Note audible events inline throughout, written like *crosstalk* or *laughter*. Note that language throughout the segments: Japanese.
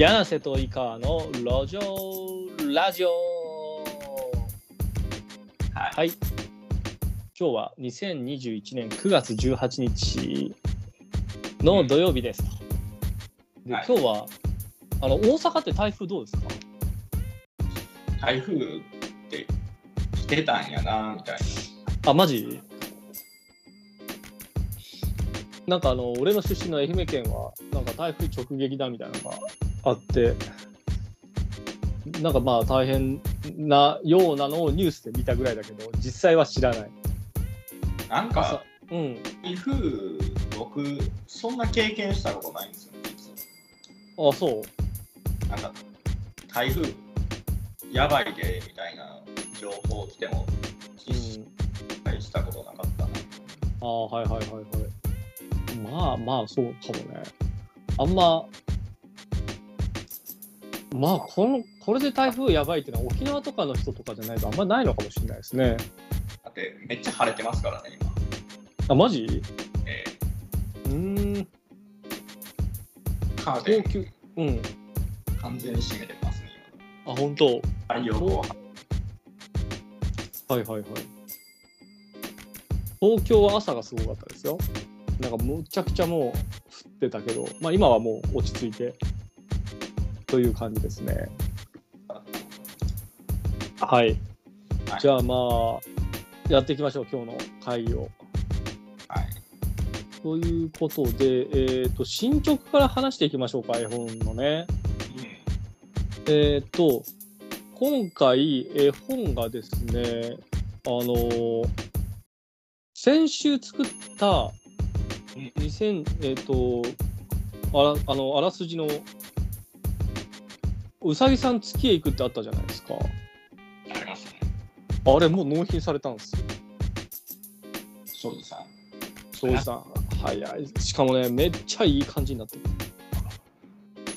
柳瀬と井川の路上ラジオ。はい。はい。今日は2021年9月18日の土曜日です。と、ではい。今日はあの大阪って台風どうですか？台風って来てたんやな、みたいあマジ？なんかあの俺の出身の愛媛県はなんか台風直撃だみたいなのがあって。なんかまあ大変なようなのをニュースで見たぐらいだけど実際は知らない。な。なんか、うん。台風、僕、そんな経験したことないんですよ、実あそう。は。なんか、台風、やばいで、みたいな情報来ても、うん。実際したことなかったな。ああはいはいはいはい。まあまあそうかもね。あんままあこのこれで台風やばいっていうのは沖縄とかの人とかじゃないとあんまないのかもしれないですね。だって、めっちゃ晴れてますからね、今。あマジ？えうーん。ーカーテン。高級。うん。完全に閉めてますね、あ本当。今。太陽光。はいはいはい。東京は朝がすごかったですよ。なんかむちゃくちゃもう降ってたけどまあ今はもう落ち着いてという感じですね。はい。はいじゃあまあやっていきましょう今日の会議を。はい。ということで、えっ、と、進捗から話していきましょうか、絵本のね。えっ、と、今回、絵本がですね、あのー先週作った、2000、えっ、と、あら、あの、あらすじの、うさぎさん月へ行くってあったじゃないですか。ありますね。あれ、もう納品されたんですよ。庄司さん。庄司さん、早い。しかもね、めっちゃいい感じになってる。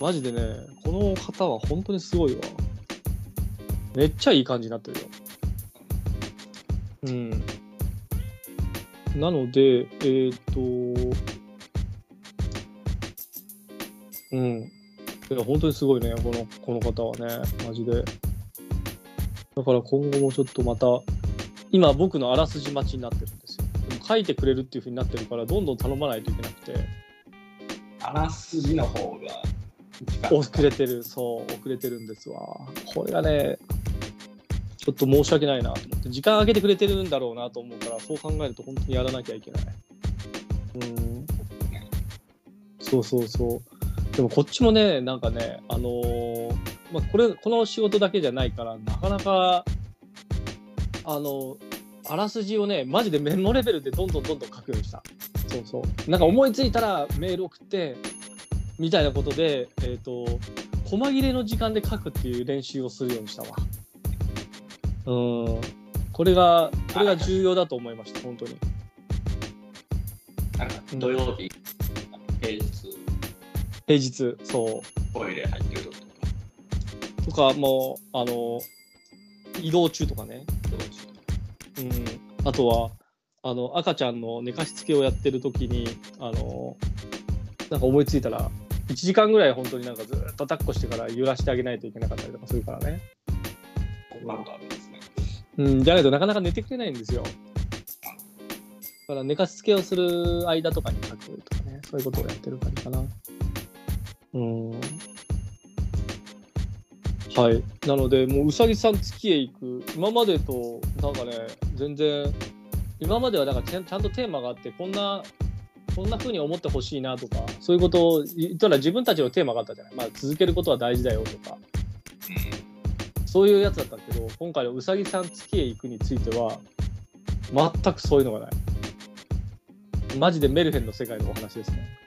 マジでね、この方は本当にすごいわ。めっちゃいい感じになってるよ。うん。なので、えっ、と、うん。いや、本当にすごいね、この、この方はね、マジで。だから今後もちょっとまた、今僕のあらすじ待ちになってるんですよ。でも書いてくれるっていうふうになってるから、どんどん頼まないといけなくて、あらすじの方が遅れてる、そう、遅れてるんですわ。これがね、ちょっと申し訳ないなと思って、時間空けてくれてるんだろうなと思うから、そう考えると本当にやらなきゃいけない。うん。そうそうそう。でもこっちもね、なんかね、あのーまあ、これ、この仕事だけじゃないから、なかなか、あの、あらすじをね、マジでメモレベルでどんどんどんどん書くようにした。そうそう。なんか思いついたらメール送って、みたいなことで、えっ、と、細切れの時間で書くっていう練習をするようにしたわ。うん。これが、これが重要だと思いました、本当に。なんか土曜、日、平日、そう。トイレ入ってる時とか、とか、もう、あの、移動中とかね。どうしようん。あとは、あの、赤ちゃんの寝かしつけをやってる時に、あの、なんか思いついたら、1時間ぐらい本当になんかずっと抱っこしてから揺らしてあげないといけなかったりとかするからね。うこんなことあるんですね。うん、じゃないとなかなか寝てくれないんですよ。だから寝かしつけをする間とかに書くとかね、そういうことをやってる感じかな。うん。はい。なので、もううさぎさん月へ行く。今までと、なんかね、全然、今まではなんかちゃんちゃんとテーマがあって、こんな、こんな風に思ってほしいなとか、そういうことを言ったら自分たちのテーマがあったじゃない。まあ、続けることは大事だよとか。そういうやつだったけど、今回のうさぎさん月へ行くについては、全くそういうのがない。マジでメルヘンの世界のお話ですね。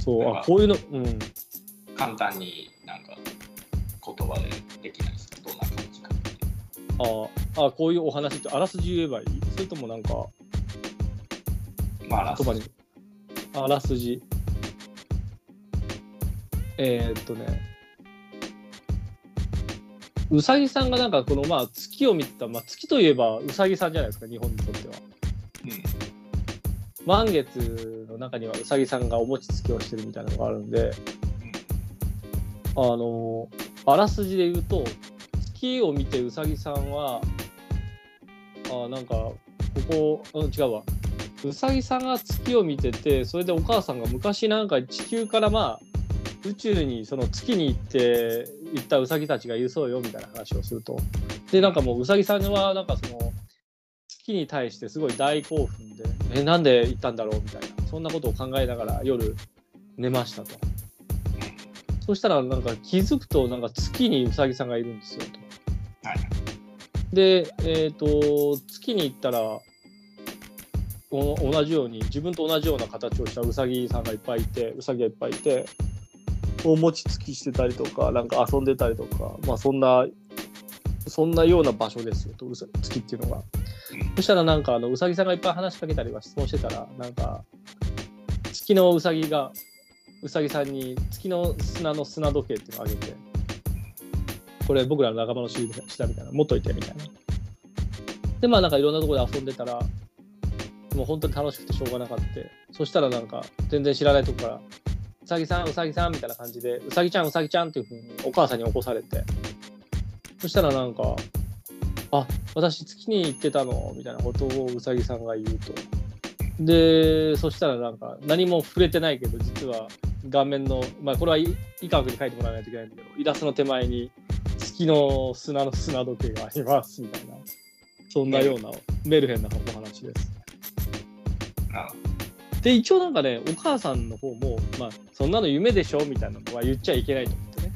そう、あ、こういうの、うん。簡単になんか言葉でできないですか？どんな感じかってああ、こういうお話ってあらすじ言えばいい？それともなんかまあ、言葉に。あらすじ。えー、っとね。うさぎさんがなんかこのまあ月を見てた、まあ、月といえばうさぎさんじゃないですか日本にとっては。満月の中にはうさぎさんがお餅つきをしてるみたいなのがあるんであのあらすじで言うと月を見てうさぎさんはあなんかここ、うん、違うわ。うさぎさんが月を見ててそれでお母さんが昔なんか地球からまあ宇宙にその月に行って行ったウサギたちがいるそうよみたいな話をすると。でなんかもううさぎさんはなんかその月に対してすごい大興奮でえなんで行ったんだろうみたいな。そんなことを考えながら夜寝ましたとそしたらなんか気づくとなんか月にうさぎさんがいるんですよと。で、えっ、ー、と月に行ったら同じように自分と同じような形をしたウサギさんがいっぱいいてウサギがいっぱいいてお餅つきしてたりとかなんか遊んでたりとかまあそんなそんなような場所ですよとうさ月っていうのが。そしたらなんかあのうさぎさんがいっぱい話しかけたりは質問してたらなんか月のうさぎがうさぎさんに月の砂の砂時計っていうのをあげてこれ僕らの仲間の下みたいな持っといてみたいな。でまあなんかいろんなところで遊んでたらもう本当に楽しくてしょうがなかったそしたらなんか全然知らないとこから「うさぎさんうさぎさん」みたいな感じで「うさぎちゃんうさぎちゃん」っていうふうにお母さんに起こされてそしたらなんか「あ私月に行ってたの」みたいなことをうさぎさんが言うと。でそしたらなんか何も触れてないけど実は画面のまあこれは医科学に書いてもらわないといけないんだけどイラストの手前に月の砂の砂時計がありますみたいな。そんなようなメルヘンなお話です。で一応なんかねお母さんの方も、まあ、そんなの夢でしょみたいなのは言っちゃいけないと思ってね。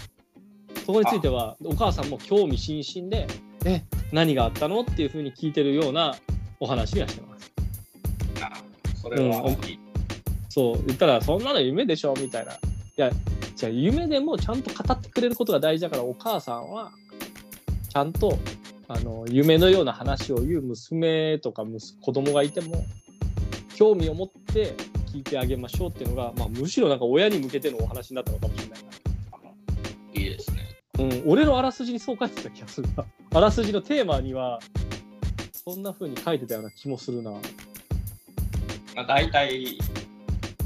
そこについてはお母さんも興味津々で「え何があったの?」っていうふうに聞いてるようなお話にはしてます。それは、うん、そう言ったら「そんなの夢でしょ」みたいな。いやじゃあ夢でもちゃんと語ってくれることが大事だからお母さんはちゃんとあの夢のような話を言う娘とか子供がいても興味を持って聞いてあげましょうっていうのが、まあ、むしろなんか親に向けてのお話になったのかもしれない。うん、俺のあらすじにそう書いてた気がするな。*laughs* あらすじのテーマには、そんな風に書いてたような気もするな。まあ、大体、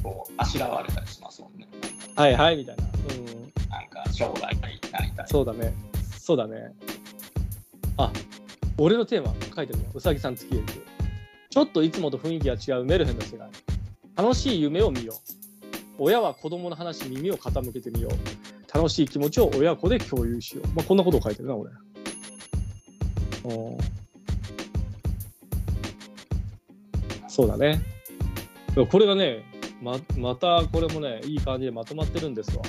こう、あしらわれたりしますもんね。はいはい、みたいな。うん。なんか、将来なりたい。そうだね。そうだね。あ、俺のテーマ書いてるよ。うさぎさん付き合いちょっといつもと雰囲気が違うメルヘンな世界。楽しい夢を見よう。親は子供の話に耳を傾けてみよう。楽しい気持ちを親子で共有しよう。まあ、こんなことを書いてるな、俺。そうだね。これがね、ままたこれもね、いい感じでまとまってるんですわ。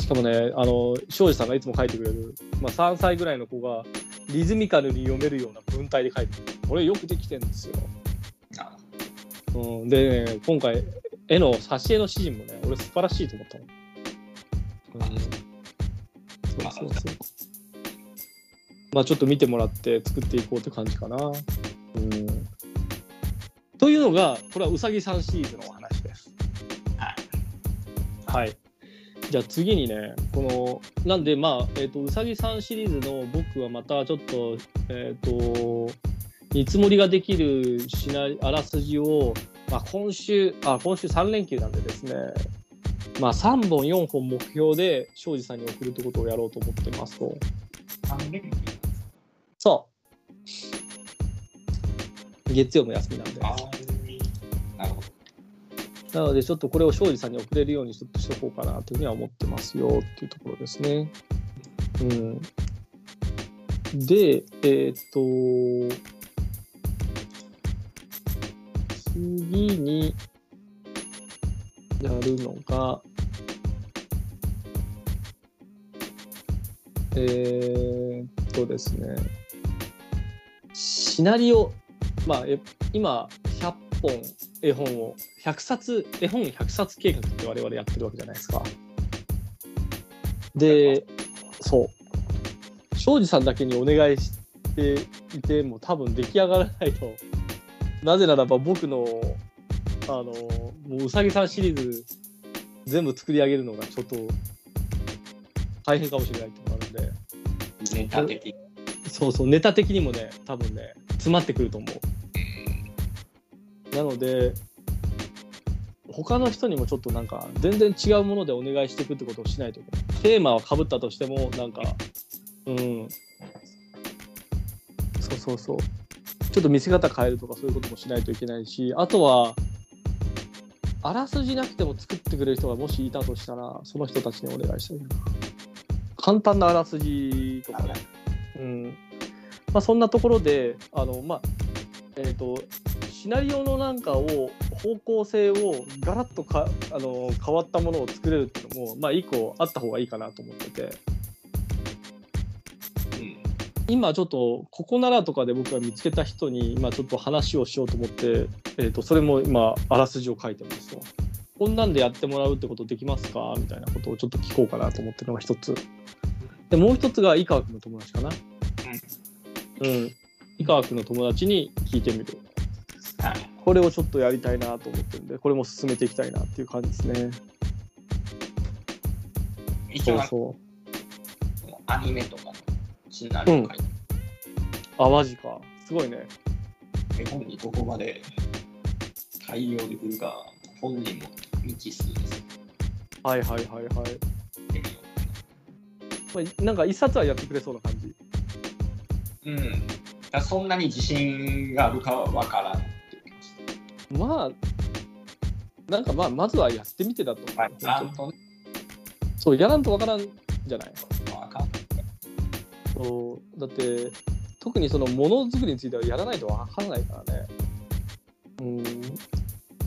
しかもね、あの、庄司さんがいつも書いてくれる、まあ、3歳ぐらいの子が、リズミカルに読めるような文体で書いてる。これよくできてるんですよ。うん、で、ね、今回、絵の挿絵の指示もね、俺素晴らしいと思ったの。うん、そうそうそう。まあちょっと見てもらって作っていこうって感じかな。うん。というのが、これはうさぎさんシリーズのお話です。はい。はい。じゃあ次にね、この、なんで、まあ、えっ、ー、と、うさぎさんシリーズの僕はまたちょっと、えっ、ー、と、見積もりができるしなあらすじを、まあ、今週、あ、今週3連休なんでですね、まあ、3本、4本目標で庄司さんに送るってことをやろうと思ってますと。3連休そう。月曜も休みなんで。なので、ちょっとこれを庄司さんに送れるようにちょっとしとこうかなというふうには思ってますよっていうところですね。うん。で、えっ、ー、と、次にやるのが、えー、っとですね、シナリオ、まあ、え今、100本絵本を100冊絵本100冊計画って我々やってるわけじゃないですか。でそう庄司さんだけにお願いしていても多分出来上がらないとなぜならば僕のあのもううさぎさんシリーズ全部作り上げるのがちょっと大変かもしれないと思うので。ネタ的。そうそうネタ的にもね多分ね詰まってくると思う。なので他の人にもちょっとなんか全然違うものでお願いしていくってことをしないといけない。テーマはかぶったとしてもなんかうん。そうそうそうちょっと見せ方変えるとかそういうこともしないといけないしあとはあらすじなくても作ってくれる人がもしいたとしたらその人たちにお願いしたいな。簡単なあらすじとかね、うん。まあ、そんなところであのまあえっ、ー、とシナリオのなんかを方向性をガラッとかあの変わったものを作れるっていうのもまあ一個あった方がいいかなと思ってて、うん、今ちょっとここならとかで僕が見つけた人に今ちょっと話をしようと思って、えー、とそれも今あらすじを書いてますと。こんなんでやってもらうってことできますか？みたいなことをちょっと聞こうかなと思ってるのが一つ。でもう一つが井川君の友達かな？うん。井川君の友達に聞いてみる。これをちょっとやりたいなと思ってるんで、これも進めていきたいなっていう感じですね。そうそう。アニメとかのシナリオ書いて、うん、あ、マジか。すごいね。絵本にここまで対応できるか、本人も未知数です。はいはいはいはい。まあ、なんか一冊はやってくれそうな感じ。うん。そんなに自信があるかは分からんまあ、なんかまあ、まずはやってみてだと思う。はい、そう、やらんとわからんじゃない？わかんそう、だって、特にそのものづくりについてはやらないとわからないからね。うん。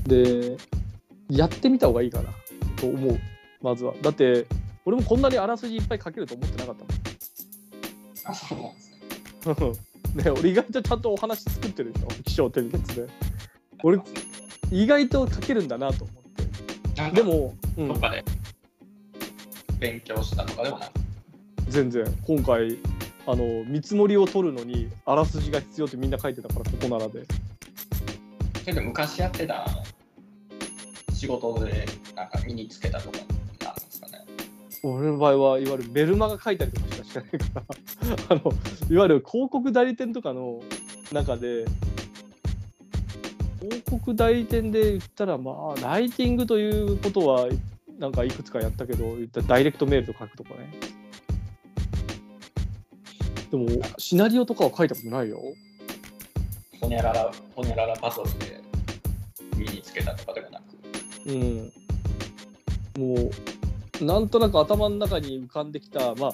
で、やってみた方がいいかなと思う、まずは。だって、俺もこんなにあらすじいっぱい書けると思ってなかったもん。あ、そうなんですね。*laughs* ね、俺意外とちゃんとお話作ってるでしょ？気象転結で。俺意外と書けるんだなと思ってでも、うん、どっかで勉強したとかでもない全然今回あの見積もりを取るのにあらすじが必要ってみんな書いてたからここならで。けど昔やってた仕事でなんか身につけたとかなんですかね。俺の場合はいわゆるメルマガ書いたりとかしかしてないから。*laughs* あのいわゆる広告代理店とかの中で広告代理店で言ったら、まあ、ライティングということは、なんかいくつかやったけど、言ったダイレクトメールと書くとかね。でも、シナリオとかは書いたことないよ。ほにゃらら、ほにゃららパトルで身につけたとかでもなく。うん。もう、なんとなく頭の中に浮かんできた、まあ、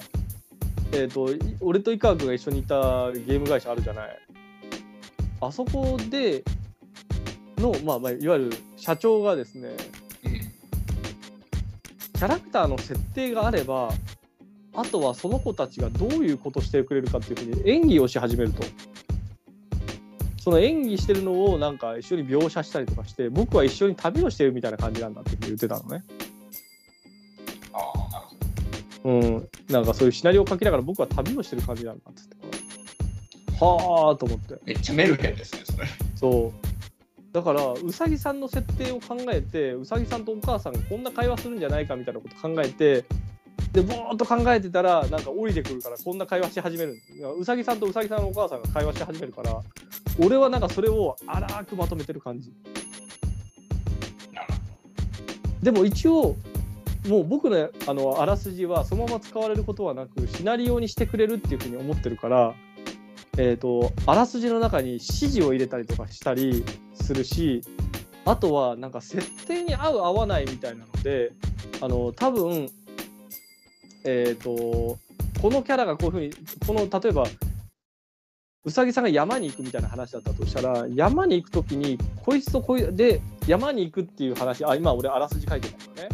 えっ、ー、と、俺と井川君が一緒にいたゲーム会社あるじゃない。あそこでの、まあ、まあいわゆる社長がですね、キャラクターの設定があればあとはその子たちがどういうことしてくれるかっていうふうに演技をし始めると。その演技してるのをなんか一緒に描写したりとかして僕は一緒に旅をしてるみたいな感じなんだって言ってたのね。ああなるほど。うん、なんかそういうシナリオを書きながら僕は旅をしてる感じなんだっつってはあと思ってめっちゃメルヘンですねそれそうだからうさぎさんの設定を考えてうさぎさんとお母さんがこんな会話するんじゃないかみたいなこと考えてでぼーっと考えてたらなんか降りてくるからこんな会話し始める。うさぎさんとうさぎさんのお母さんが会話し始めるから俺はなんかそれを荒くまとめてる感じ。でも一応もう僕のあのあらすじはそのまま使われることはなくシナリオにしてくれるっていうふうに思ってるからえーと、あらすじの中に指示を入れたりとかしたりするしあとはなんか設定に合う合わないみたいなのであの多分えっ、ー、とこのキャラがこういうふうにこの例えばうさぎさんが山に行くみたいな話だったとしたら山に行く時にこいつとこいで山に行くっていう話あ今俺あらすじ書いてますよね。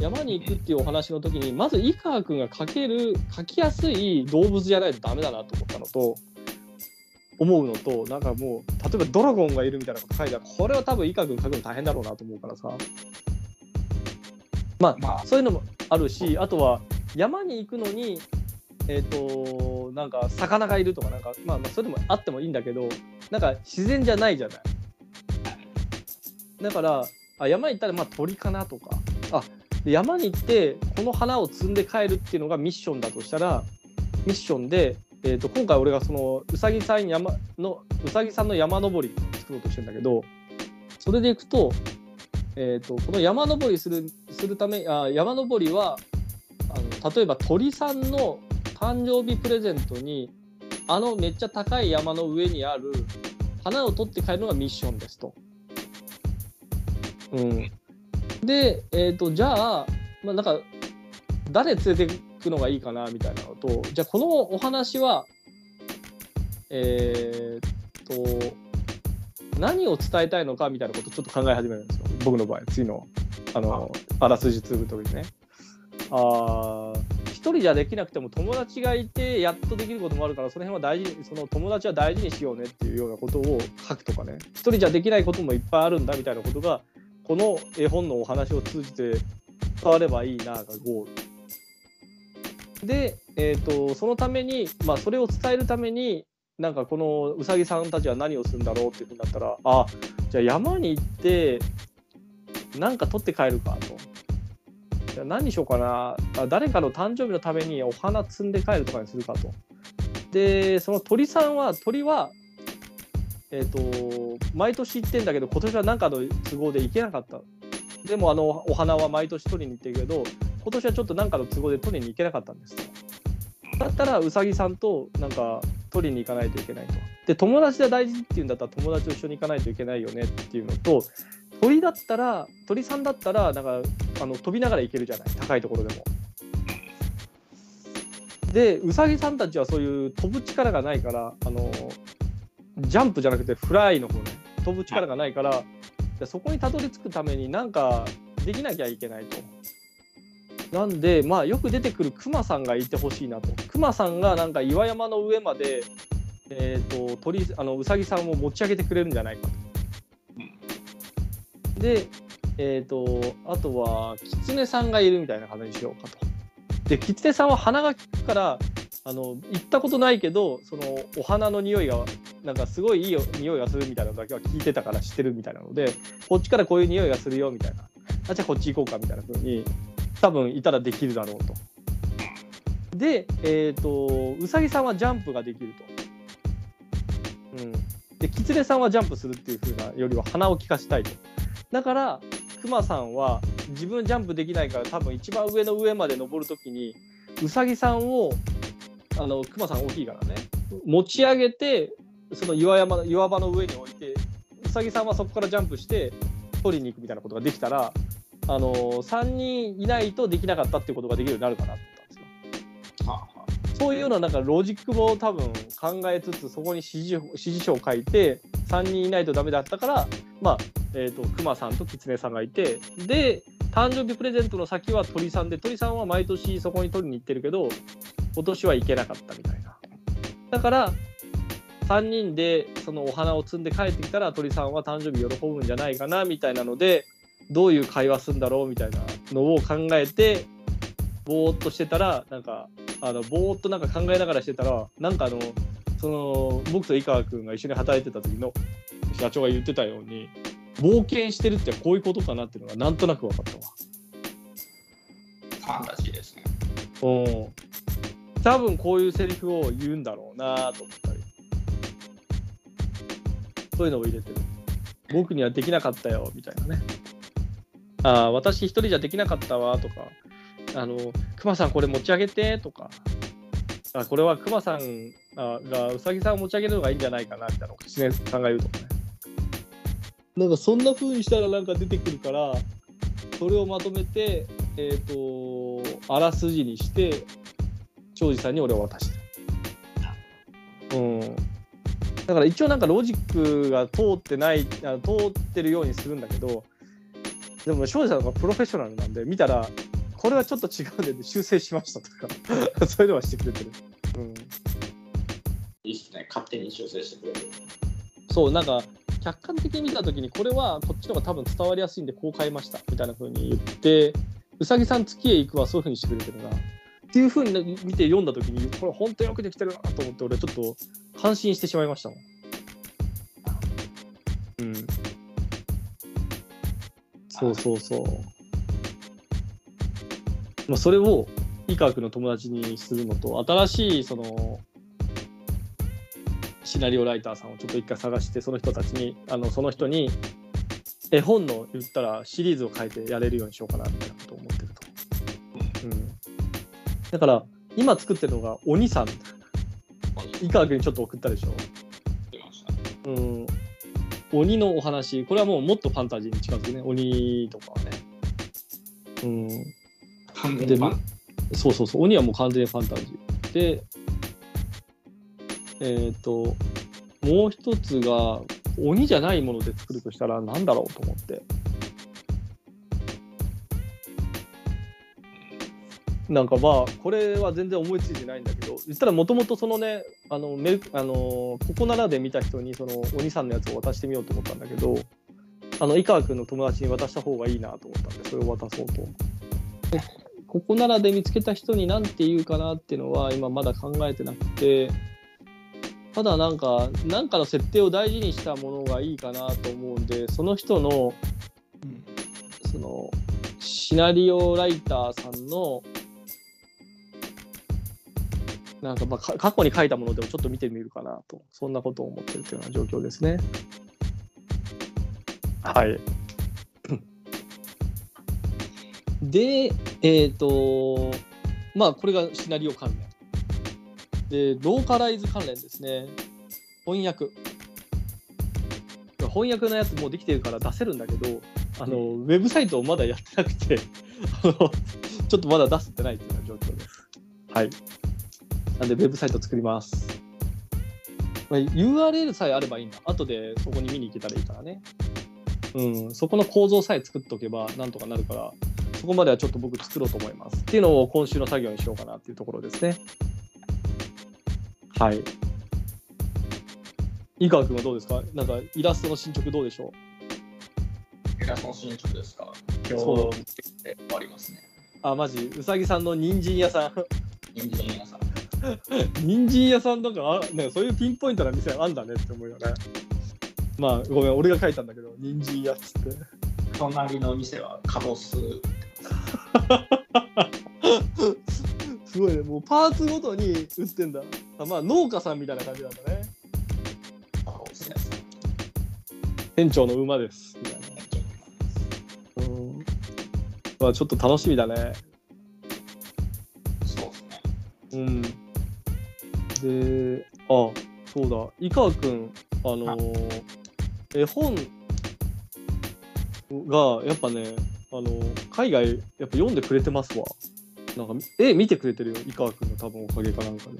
山に行くっていうお話の時にまず井川君が書ける書きやすい動物じゃないとダメだなと思ったのと思うのとなんかもう例えばドラゴンがいるみたいなこと書いたらこれは多分イカ君書くの大変だろうなと思うからさ。まあ、まあ、そういうのもあるしあとは山に行くのにえっ、ー、となんか魚がいるとかなんか、まあ、まあそれでもあってもいいんだけどなんか自然じゃないじゃない。だからあ山に行ったらまあ鳥かなとか。あ山に行ってこの花を摘んで帰るっていうのがミッションだとしたらミッションでえーと、今回俺がそのうさぎさん山のうさぎさんの山登り作ろうとしてんだけどそれでいくとえー、とこの山登りするするためあ山登りは例えば鳥さんの誕生日プレゼントにあのめっちゃ高い山の上にある花を取って帰るのがミッションですと。うん、で、えー、とじゃあ、まあ、なんか誰連れてくのがいいかなみたいなのとじゃあこのお話はえー、っと何を伝えたいのかみたいなことをちょっと考え始めるんですよ僕の場合次のあのあらすじつぶ時にね。あ一人じゃできなくても友達がいてやっとできることもあるからその辺は大事その友達は大事にしようねっていうようなことを書くとかね一人じゃできないこともいっぱいあるんだみたいなことがこの絵本のお話を通じて伝わればいいながゴール。で、えーと、そのために、まあ、それを伝えるためになんかこのうさぎさんたちは何をするんだろうっていうふうになったらあじゃあ山に行ってなんか取って帰るかと。じゃあ何しようかな。誰かの誕生日のためにお花摘んで帰るとかにするかと。でその鳥さんは鳥はえーと、毎年行ってんだけど今年は何かの都合で行けなかった。でもあのお花は毎年取りに行ってるけど今年はちょっと何かの都合で取りに行けなかったんです。だったらうさぎさんとなんか取りに行かないといけないと。で友達が大事っていうんだったら友達と一緒に行かないといけないよねっていうのと鳥だったら鳥さんだったらなんかあの飛びながら行けるじゃない高いところでも。でうさぎさんたちはそういう飛ぶ力がないからあのジャンプじゃなくてフライの方ね飛ぶ力がないからそこにたどり着くためになんかできなきゃいけないと。なんでまあよく出てくるクマさんがいてほしいなと。クマさんがなんか岩山の上まで、えーと、鳥あのうさぎさんを持ち上げてくれるんじゃないかと。で、えーと、あとはキツネさんがいるみたいな感じにしようかと。でキツネさんは鼻が利くからあの行ったことないけどそのお花の匂いがなんかすごいいい匂いがするみたいなのだけは聞いてたから知ってるみたいなのでこっちからこういう匂いがするよみたいなあじゃあこっち行こうかみたいな風に多分いたらできるだろうと。で、えーと、うさぎさんはジャンプができると。うん、でキツネさんはジャンプするっていう風なよりは鼻を利かしたいと。だからクマさんは自分ジャンプできないから多分一番上の上まで登る時にウサギさんをあの熊さん大きいからね持ち上げてその岩山岩場の上に置いてウサギさんはそこからジャンプして取りに行くみたいなことができたらあの3人いないとできなかったっていうことができるようになるかな。そういうようななんかロジックも多分考えつつそこに指示指示書を書いて3人いないとダメだったからまあえーと、クマさんとキツネさんがいてで誕生日プレゼントの先は鳥さんで鳥さんは毎年そこに取りに行ってるけど今年は行けなかったみたいな。だから3人でそのお花を摘んで帰ってきたら鳥さんは誕生日喜ぶんじゃないかなみたいなのでどういう会話するんだろうみたいなのを考えてぼーっとしてたらなんかあのぼーっとなんか考えながらしてたらなんかあのその僕と井川君が一緒に働いてた時の社長が言ってたように冒険してるってこういうことかなっていうのがなんとなく分かったわ。ファンタジーですね。うん。多分こういうセリフを言うんだろうなと思ったりそういうのを入れてる僕にはできなかったよみたいなねああ私一人じゃできなかったわとかあのクマさんこれ持ち上げてとかあこれはクマさんがうさぎさんを持ち上げるのがいいんじゃないかなみたいなのを口ねさんが言うとかねなんかそんな風にしたらなんか出てくるからそれをまとめてえっ、ー、とあらすじにして庄司さんに俺は渡してる。うん。だから一応なんかロジックが通ってない通ってるようにするんだけどでも庄司さんがプロフェッショナルなんで見たらこれはちょっと違うんで修正しましたとか *laughs* そういうのはしてくれてる。うん、いいっすね勝手に修正してくれる。そうなんか客観的に見た時にこれはこっちの方が多分伝わりやすいんでこう変えましたみたいな風に言ってうさぎさん月へ行くはそういう風にしてくれてるな。っていうふうに見て読んだ時にこれ本当によくできてるなと思って俺ちょっと感心してしまいましたもん。うん。そうそうそう。まあ、それを医学の友達にするのと新しいそのシナリオライターさんをちょっと一回探してその人たちにあのその人に絵本の言ったらシリーズを変えてやれるようにしようかなみたいなことを思ってると。うん、だから今作ってるのが鬼さん井川君にちょっと送ったでしょ。出ました。うん、鬼のお話これはもうもっとファンタジーに近づくね鬼とかはね。うん、完全にファンそうそうそう、鬼はもう完全にファンタジー。で、えっ、と、もう一つが、鬼じゃないもので作るとしたら何だろうと思って。なんかまあ、これは全然思いついてないんだけど、言ったらもともとそのね、あの、メルあのここならで見た人にその鬼さんのやつを渡してみようと思ったんだけど、あの、井川君の友達に渡した方がいいなと思ったんで、それを渡そうと。でここならで見つけた人に何て言うかなっていうのは今まだ考えてなくてただなんか何かの設定を大事にしたものがいいかなと思うんでその人のうんそのシナリオライターさんのなんかまあか過去に書いたものでもちょっと見てみるかなとそんなことを思ってるというような状況ですね。はい。で、えっ、と、まあ、これがシナリオ関連。で、ローカライズ関連ですね。翻訳。翻訳のやつもうできてるから出せるんだけど、あの、ウェブサイトをまだやってなくて、*laughs* あの、ちょっとまだ出せてないっていうような状況です。はい。なんで、ウェブサイト作ります。まあ、URL さえあればいいんだ。後でそこに見に行けたらいいからね。うん、そこの構造さえ作っておけばなんとかなるから、そこまではちょっと僕作ろうと思います。っていうのを今週の作業にしようかなっていうところですね。はい。井川君はどうですか？なんかイラストの進捗どうでしょイラストの進捗ですか？今日で終わりますね。うあ、マジ、うさぎさんの人参屋さん？人参皆さん。*laughs* 人参屋さんなんかあなんかそういうピンポイントな店あんだねって思うよね。まあ、ごめん、俺が書いたんだけど、人参屋っつって。隣の店はカボス。*laughs* すごいね、もうパーツごとに売ってんだ。あまあ、農家さんみたいな感じなんだね。カボス屋さん。店長の馬です。みたいな。うん。まあ、ちょっと楽しみだね。そうですね。うん。で、あ、そうだ。井川くん、あのー絵本が、やっぱね、あのー海外、やっぱ読んでくれてますわ。なんか、絵見てくれてるよ。井川くんの多分おかげかなんかで。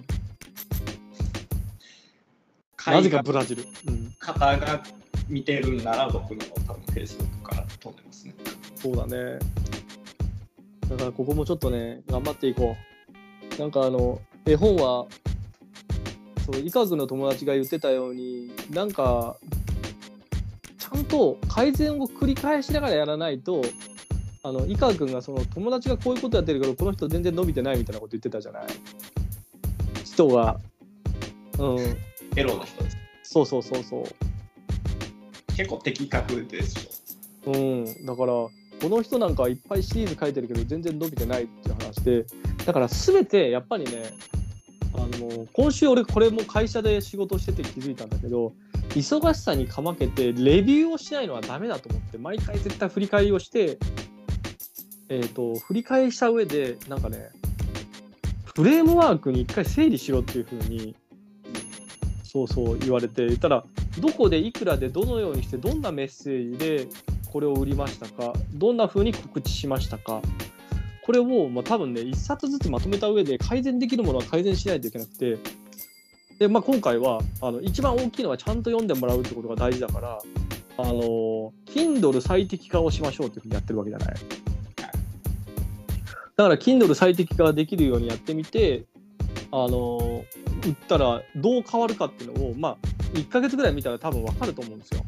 なぜかブラジル。うん。方が見てるんなら僕の多分 Facebook から飛んでますね。そうだね。だからここもちょっとね、頑張っていこう。なんかあの、絵本は、そう、伊川君の友達が言ってたように、なんか、んと改善を繰り返しながらやらないと、あの、伊川君がその友達がこういうことやってるけど、この人全然伸びてないみたいなこと言ってたじゃない？人が。うん、エロの人です。そうそうそうそう。結構的確でしょ。うん、だからこの人なんかいっぱいシリーズ書いてるけど全然伸びてないっていう話でだから全てやっぱりねあの今週俺これも会社で仕事してて気づいたんだけど忙しさにかまけてレビューをしないのはダメだと思って毎回絶対振り返りをして、えー、と振り返りした上でなんかねフレームワークに一回整理しろっていう風にそうそう言われて言ったらどこでいくらでどのようにしてどんなメッセージでこれを売りましたかどんな風に告知しましたかこれを、まあ、多分ね1冊ずつまとめた上で改善できるものは改善しないといけなくてで、まあ、今回はあの一番大きいのはちゃんと読んでもらうってことが大事だからあの Kindle 最適化をしましょうっていうふうにやってるわけじゃない。だから Kindle 最適化ができるようにやってみてあの売ったらどう変わるかっていうのをまあ1ヶ月ぐらい見たら多分分かると思うんですよ。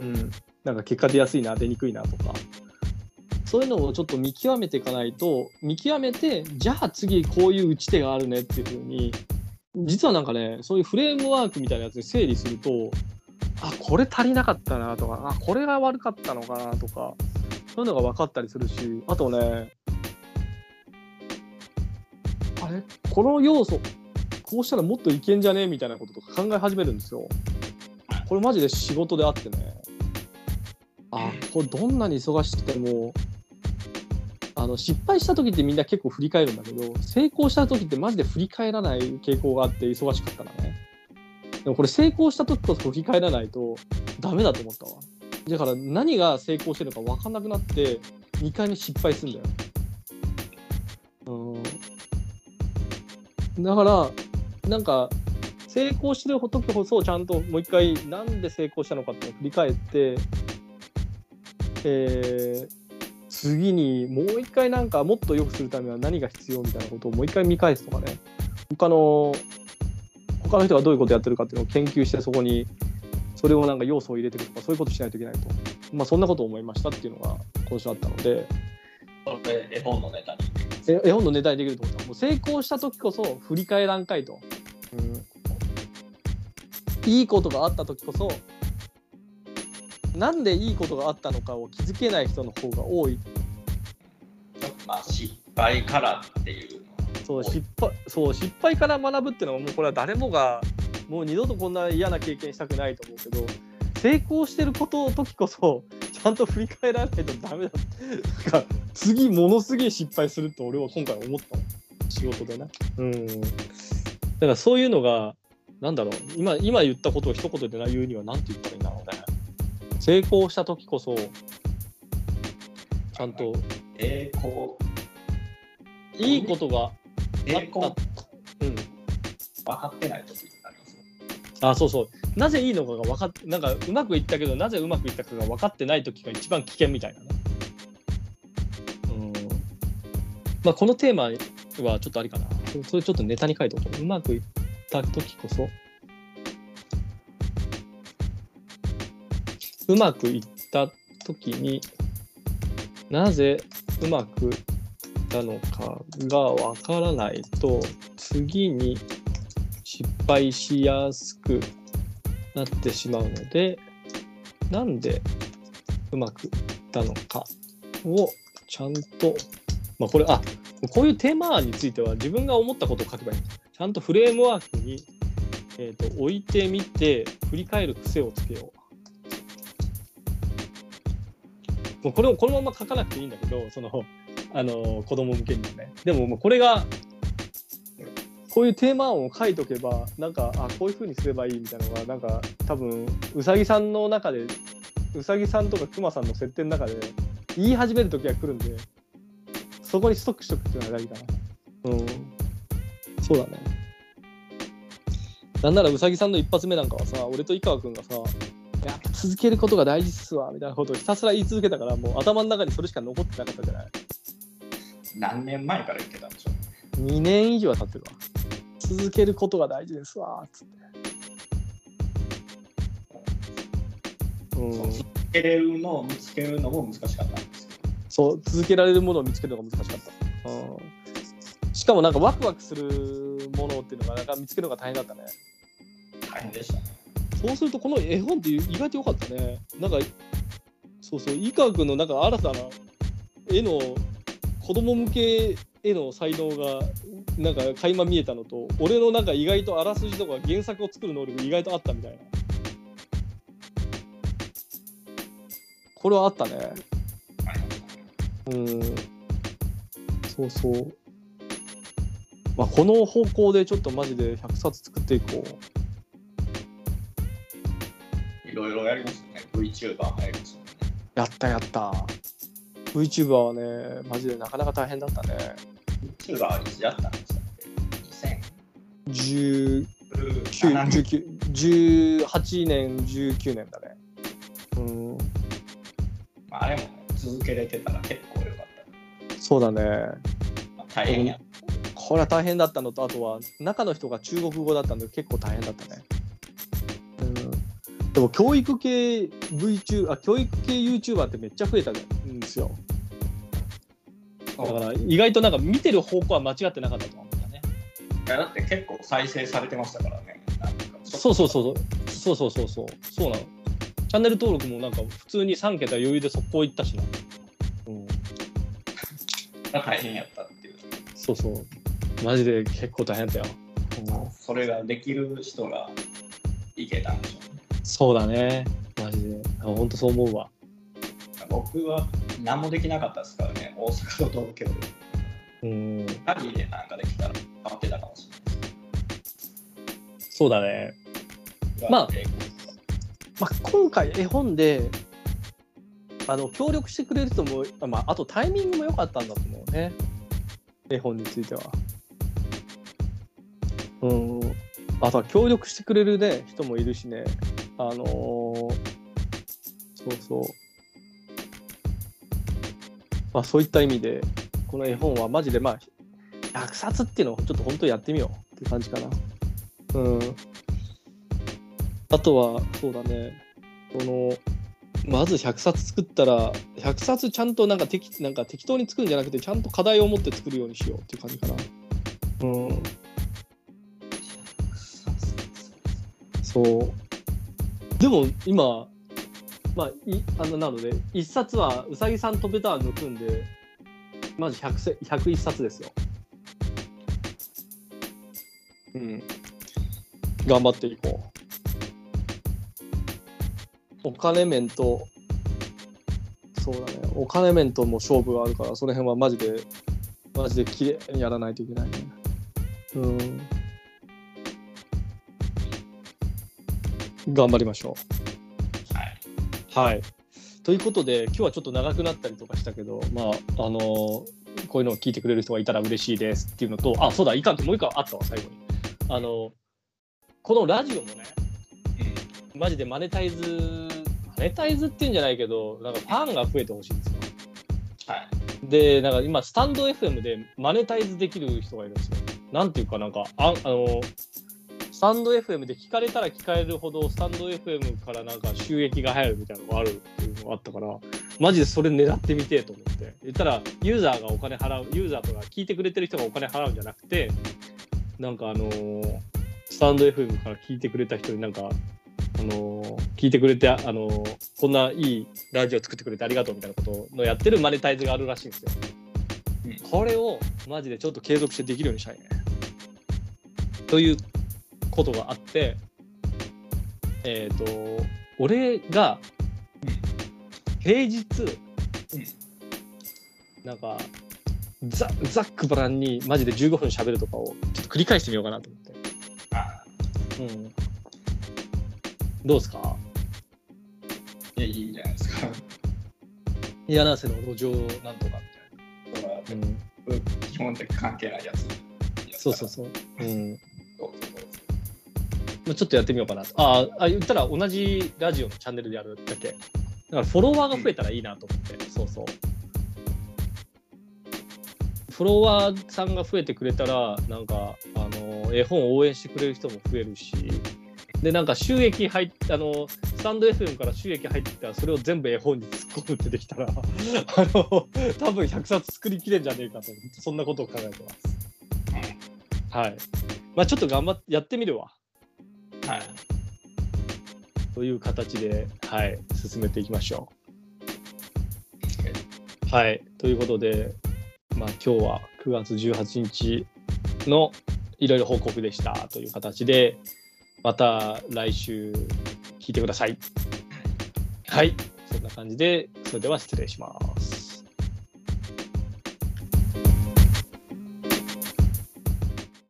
うん、なんか結果出やすいな出にくいなとかそういうのをちょっと見極めていかないと見極めてじゃあ次こういう打ち手があるねっていうふうに実はなんかねそういうフレームワークみたいなやつで整理するとあこれ足りなかったなとかあこれが悪かったのかなとかそういうのが分かったりするしあとねあれ？この要素こうしたらもっといけんじゃねみたいなこととか考え始めるんですよ。これマジで仕事であってね。あこれどんなに忙しくてもあの失敗した時ってみんな結構振り返るんだけど成功した時ってマジで振り返らない傾向があって忙しかったからね。でもこれ成功した時こそ振り返らないとダメだと思ったわ。だから何が成功してるのか分かんなくなって2回目失敗するんだよ。うん。だからなんか成功してる時こそちゃんともう一回なんで成功したのかって振り返ってえー次にもう一回なんかもっと良くするためには何が必要みたいなことをもう一回見返すとかね。他の他の人がどういうことやってるかっていうのを研究してそこにそれをなんか要素を入れていくとかそういうことしないといけないと。まあそんなことを思いましたっていうのが今週あったので。絵本のネタに。え絵本のネタにできると思ったもう成功した時こそ振り返らんかいと、うん、いいことがあった時こそなんでいいことがあったのかを気づけない人の方が多い。まあ失敗からっていうそう失敗そう失敗から学ぶっていうのはもうこれは誰もがもう二度とこんな嫌な経験したくないと思うけど成功してることの時こそちゃんと振り返らないとダメだ。なんか次ものすげえ失敗すると俺は今回思ったの。仕事でなうん。だからそういうのがなんだろう。今今言ったことを一言で言うには何て言ったらいいんだろうね成功した時こそちゃんと栄光いいことがあった。うん。分かってない時になります。よあそうそう。なぜいいのかが分かってなんかうまくいったけどなぜうまくいったかが分かってない時が一番危険みたいなね。うん。まあこのテーマはちょっとありかな。それちょっとネタに書いておこう。うまくいった時こそうまくいった時になぜうまくいったのかが分からないと次に失敗しやすくなってしまうのでなんでうまくいったのかをちゃんとまあこれあこういうテーマについては自分が思ったことを書けばいいちゃんとフレームワークに、えー、と置いてみて振り返る癖をつけよう。もうこれをこのまま書かなくていいんだけどそのあの子供向けにもね。でももうこれがこういうテーマ案を書いとけばなんかあこういう風にすればいいみたいなのがなんか多分うさぎさんの中でうさぎさんとかくまさんの設定の中で言い始める時が来るんでそこにストックしとくっていうのが大事かな。うん。そうだね。なんならうさぎさんの一発目なんかはさ俺と井川君がさやっぱ続けることが大事っすわみたいなことをひたすら言い続けたからもう頭の中にそれしか残ってなかったじゃない。何年前から言ってたんでしょう？2年以上は経ってるわ。続けることが大事ですわつって。うん。続けれるのを見つけるのも難しかったんですそう続けられるものを見つけるのが難しかった、うん、しかもなんかワクワクするものっていうのがなんか見つけるのが大変だったね。大変でしたねそうするとこの絵本って意外と良かったね。なんかそうそう井川君のなんか新たな絵の子供向け絵の才能がなんか垣間見えたのと俺のなんか意外とあらすじとか原作を作る能力意外とあったみたいな。これはあったね。うん。そうそう。まあこの方向でちょっとマジで100冊作っていこう。ろいろやりますね。VTuber 入りますね。やったやった。VTuber はねマジでなかなか大変だったね。VTuber はいつやったんですか19 2007年19 18年19年だね。うん。まああれもね続けれてたら結構良かった。そうだね。まあ大変やこれは大変だったのとあとは中の人が中国語だったので結構大変だったね。うんでも教育系 VTuber あ教育系 YouTuber ってめっちゃ増えたんですよ。だから意外となんか見てる方向は間違ってなかったと思うんだね。いやだって結構再生されてましたからね。そうそうそうそう。そうそうそうそう。なの。チャンネル登録もなんか普通に3桁余裕で速攻いったしな。うん。大変やったっていう。そうそう。マジで結構大変だよ、うん。それができる人がいけたんでしょうねそうだね。マジで。あ本当そう思うわ。僕は何もできなかったですからね、大阪と東京で。うん、パリでなんかできたら変わってたかもしそうだね。れない。まあえまあ、今回絵本であの協力してくれる人も、まあ、あとタイミングも良かったんだと思うね。絵本については。うん、あとは協力してくれる、ね、人もいるしねあのーそうそう、まあ、そういった意味でこの絵本はマジでまあ100冊っていうのをちょっと本当にやってみようっていう感じかな。うんあとは、そうだね、その、まず100冊作ったら、100冊ちゃんとなんか適なんか適当に作るんじゃなくて、ちゃんと課題を持って作るようにしようっていう感じかな。うん、そう。でも今、まあ、いあのなので、1冊はうさぎさんとベター抜くんで、まず 100, せ101冊ですよ。うん。頑張っていこう。お金面と、そうだね、お金面とも勝負があるから、その辺はマジで、マジで綺麗にやらないといけないね。うん。頑張りましょう。はい。はい。ということで、今日はちょっと長くなったりとかしたけど、まあ、あのこういうのを聞いてくれる人がいたら嬉しいですっていうのと、あ、そうだ、いかんってもう一個あったわ、最後に。あのこのラジオもね、マジでマネタイズ、マネタイズっていうんじゃないけど、なんかファンが増えてほしいんですよ。はい。で、なんか今、スタンド FM でマネタイズできる人がいるんですよ。なんていうかなんか、ああの、スタンド FM で聞かれたら聞かれるほど、スタンド FM からなんか収益が入るみたいなのがあるっていうのがあったから、マジでそれ狙ってみてえと思って。言ったら、ユーザーがお金払う、ユーザーとか聞いてくれてる人がお金払うんじゃなくて、なんかあのースタンド FM から聞いてくれた人になんか、あのー聞いてくれて、あのーこんないいラジオ作ってくれてありがとうみたいなことのやってるマネタイズがあるらしいんですよ。うんこれをマジでちょっと継続してできるようにしたいね。ということがあって、えっ、と、俺が平日、なんか、ざざっくばらんにマジで15分喋るとかをちょっと繰り返してみようかなと思って。あうん。どうですか？いや、いいんじゃないですか。柳瀬の路上なんとかみたいな。うん。基本的関係ないやつ。そうそうそう。うん。ちょっとやってみようかなと。ああ、言ったら同じラジオのチャンネルでやるだけ。だからフォロワーが増えたらいいなと思って、そうそう。フォロワーさんが増えてくれたら、なんか、あの、絵本を応援してくれる人も増えるし、で、なんか収益入っあの、スタンド FM から収益入ってきたら、それを全部絵本に突っ込むってできたら、*laughs* あの、多分100冊作りきれんじゃねえかと、そんなことを考えてます。はい。まあちょっと頑張ってやってみるわ。はい。という形で、はい、進めていきましょう。はい、ということで、まあ、今日は9月18日のいろいろ報告でしたという形で、また来週聞いてください。はい、そんな感じで、それでは失礼します。